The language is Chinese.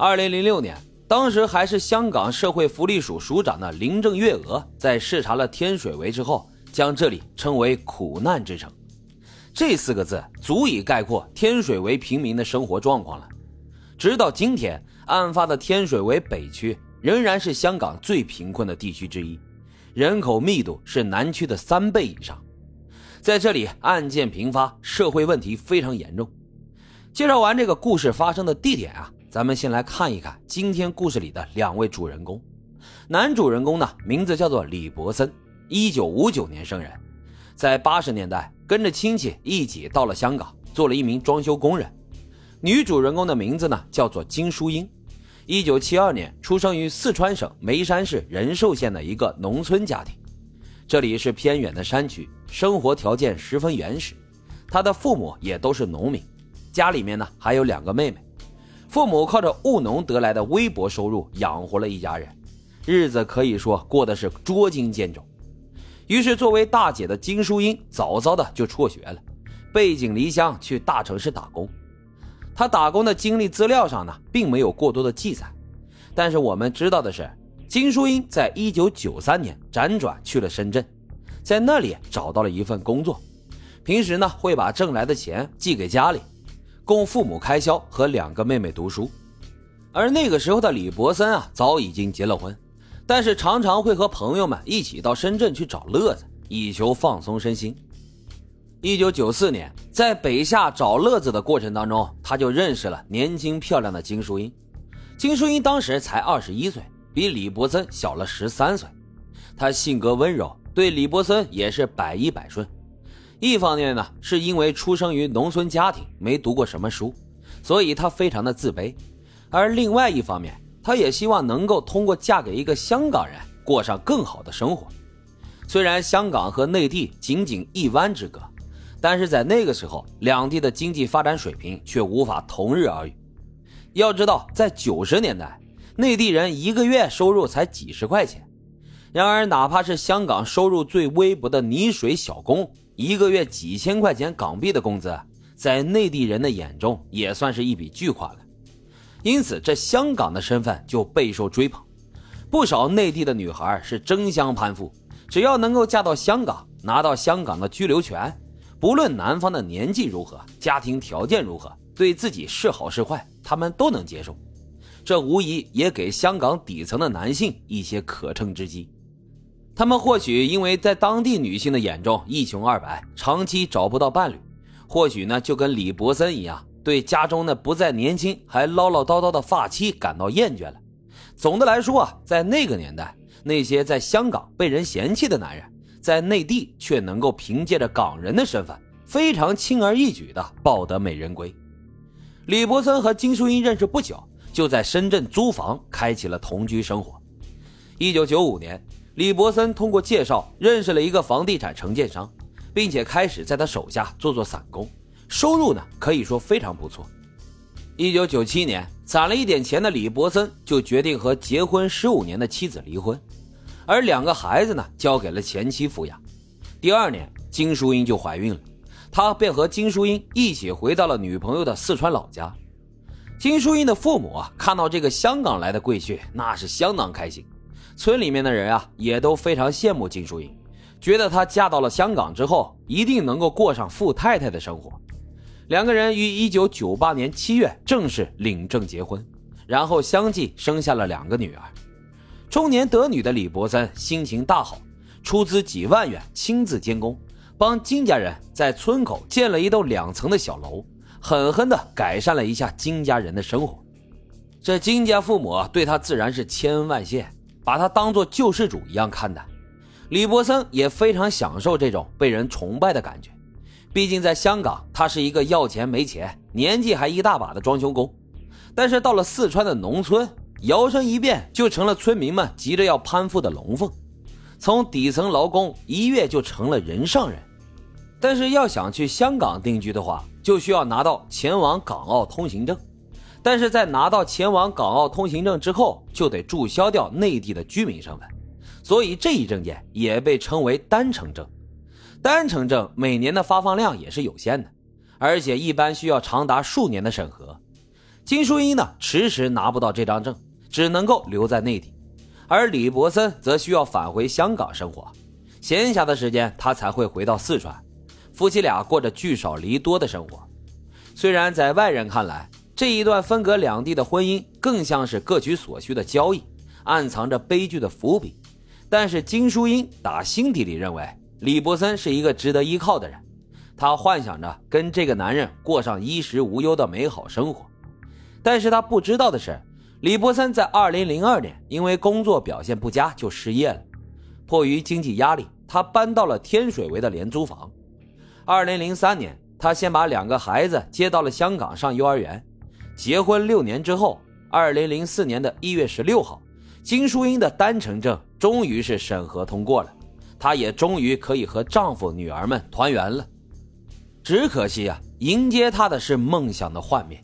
二零零六年，当时还是香港社会福利署署长的林郑月娥，在视察了天水围之后，将这里称为“苦难之城”。这四个字足以概括天水围平民的生活状况了。直到今天，案发的天水围北区仍然是香港最贫困的地区之一，人口密度是南区的三倍以上。在这里，案件频发，社会问题非常严重。介绍完这个故事发生的地点啊，咱们先来看一看今天故事里的两位主人公。男主人公呢，名字叫做李伯森，一九五九年生人，在八十年代跟着亲戚一起到了香港，做了一名装修工人。女主人公的名字呢，叫做金淑英，一九七二年出生于四川省眉山市仁寿县的一个农村家庭。这里是偏远的山区，生活条件十分原始。他的父母也都是农民，家里面呢还有两个妹妹。父母靠着务农得来的微薄收入养活了一家人，日子可以说过得是捉襟见肘。于是，作为大姐的金淑英早早的就辍学了，背井离乡去大城市打工。她打工的经历资料上呢，并没有过多的记载，但是我们知道的是。金淑英在一九九三年辗转去了深圳，在那里找到了一份工作，平时呢会把挣来的钱寄给家里，供父母开销和两个妹妹读书。而那个时候的李伯森啊，早已经结了婚，但是常常会和朋友们一起到深圳去找乐子，以求放松身心。一九九四年，在北下找乐子的过程当中，他就认识了年轻漂亮的金淑英。金淑英当时才二十一岁。比李伯森小了十三岁，他性格温柔，对李伯森也是百依百顺。一方面呢，是因为出生于农村家庭，没读过什么书，所以他非常的自卑；而另外一方面，他也希望能够通过嫁给一个香港人，过上更好的生活。虽然香港和内地仅仅一湾之隔，但是在那个时候，两地的经济发展水平却无法同日而语。要知道，在九十年代。内地人一个月收入才几十块钱，然而哪怕是香港收入最微薄的泥水小工，一个月几千块钱港币的工资，在内地人的眼中也算是一笔巨款了。因此，这香港的身份就备受追捧，不少内地的女孩是争相攀附，只要能够嫁到香港，拿到香港的居留权，不论男方的年纪如何，家庭条件如何，对自己是好是坏，他们都能接受。这无疑也给香港底层的男性一些可乘之机，他们或许因为在当地女性的眼中一穷二白，长期找不到伴侣；或许呢，就跟李伯森一样，对家中那不再年轻还唠唠叨叨的发妻感到厌倦了。总的来说啊，在那个年代，那些在香港被人嫌弃的男人，在内地却能够凭借着港人的身份，非常轻而易举地抱得美人归。李伯森和金淑英认识不久。就在深圳租房，开启了同居生活。一九九五年，李伯森通过介绍认识了一个房地产承建商，并且开始在他手下做做散工，收入呢可以说非常不错。一九九七年，攒了一点钱的李伯森就决定和结婚十五年的妻子离婚，而两个孩子呢交给了前妻抚养。第二年，金淑英就怀孕了，他便和金淑英一起回到了女朋友的四川老家。金淑英的父母啊，看到这个香港来的贵婿，那是相当开心。村里面的人啊，也都非常羡慕金淑英，觉得她嫁到了香港之后，一定能够过上富太太的生活。两个人于一九九八年七月正式领证结婚，然后相继生下了两个女儿。中年得女的李伯森心情大好，出资几万元亲自监工，帮金家人在村口建了一栋两层的小楼。狠狠地改善了一下金家人的生活，这金家父母对他自然是千恩万谢，把他当做救世主一样看待。李伯森也非常享受这种被人崇拜的感觉，毕竟在香港，他是一个要钱没钱、年纪还一大把的装修工，但是到了四川的农村，摇身一变就成了村民们急着要攀附的龙凤，从底层劳工一跃就成了人上人。但是要想去香港定居的话，就需要拿到前往港澳通行证，但是在拿到前往港澳通行证之后，就得注销掉内地的居民身份，所以这一证件也被称为单程证。单程证每年的发放量也是有限的，而且一般需要长达数年的审核。金淑英呢，迟迟拿不到这张证，只能够留在内地，而李伯森则需要返回香港生活，闲暇的时间他才会回到四川，夫妻俩过着聚少离多的生活。虽然在外人看来，这一段分隔两地的婚姻更像是各取所需的交易，暗藏着悲剧的伏笔，但是金淑英打心底里认为李伯森是一个值得依靠的人，她幻想着跟这个男人过上衣食无忧的美好生活。但是他不知道的是，李伯森在2002年因为工作表现不佳就失业了。迫于经济压力，他搬到了天水围的廉租房。2003年，他先把两个孩子接到了香港上幼儿园。结婚六年之后二零零四年的一月十六号，金淑英的单程证终于是审核通过了，她也终于可以和丈夫、女儿们团圆了。只可惜啊，迎接她的是梦想的幻灭。